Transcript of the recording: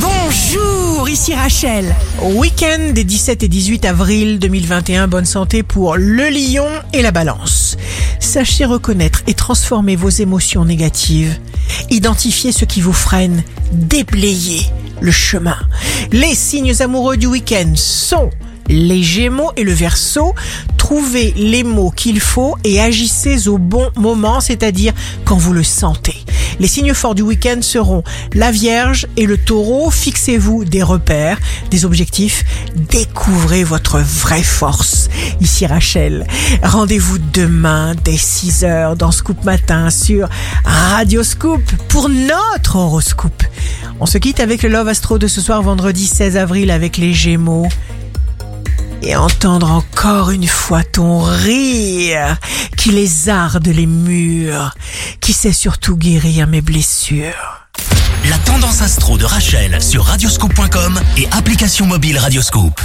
Bonjour, ici Rachel. Week-end des 17 et 18 avril 2021, bonne santé pour le lion et la balance. Sachez reconnaître et transformer vos émotions négatives. Identifiez ce qui vous freine, déblayez le chemin. Les signes amoureux du week-end sont les Gémeaux et le Verseau, trouvez les mots qu'il faut et agissez au bon moment, c'est-à-dire quand vous le sentez. Les signes forts du week-end seront la Vierge et le Taureau. Fixez-vous des repères, des objectifs, découvrez votre vraie force. Ici Rachel, rendez-vous demain dès 6h dans Scoop Matin sur Radio Scoop pour notre horoscope. On se quitte avec le Love Astro de ce soir vendredi 16 avril avec les Gémeaux et entendre encore une fois ton rire qui lézarde les murs, qui sait surtout guérir mes blessures. La tendance astro de Rachel sur radioscope.com et application mobile Radioscope.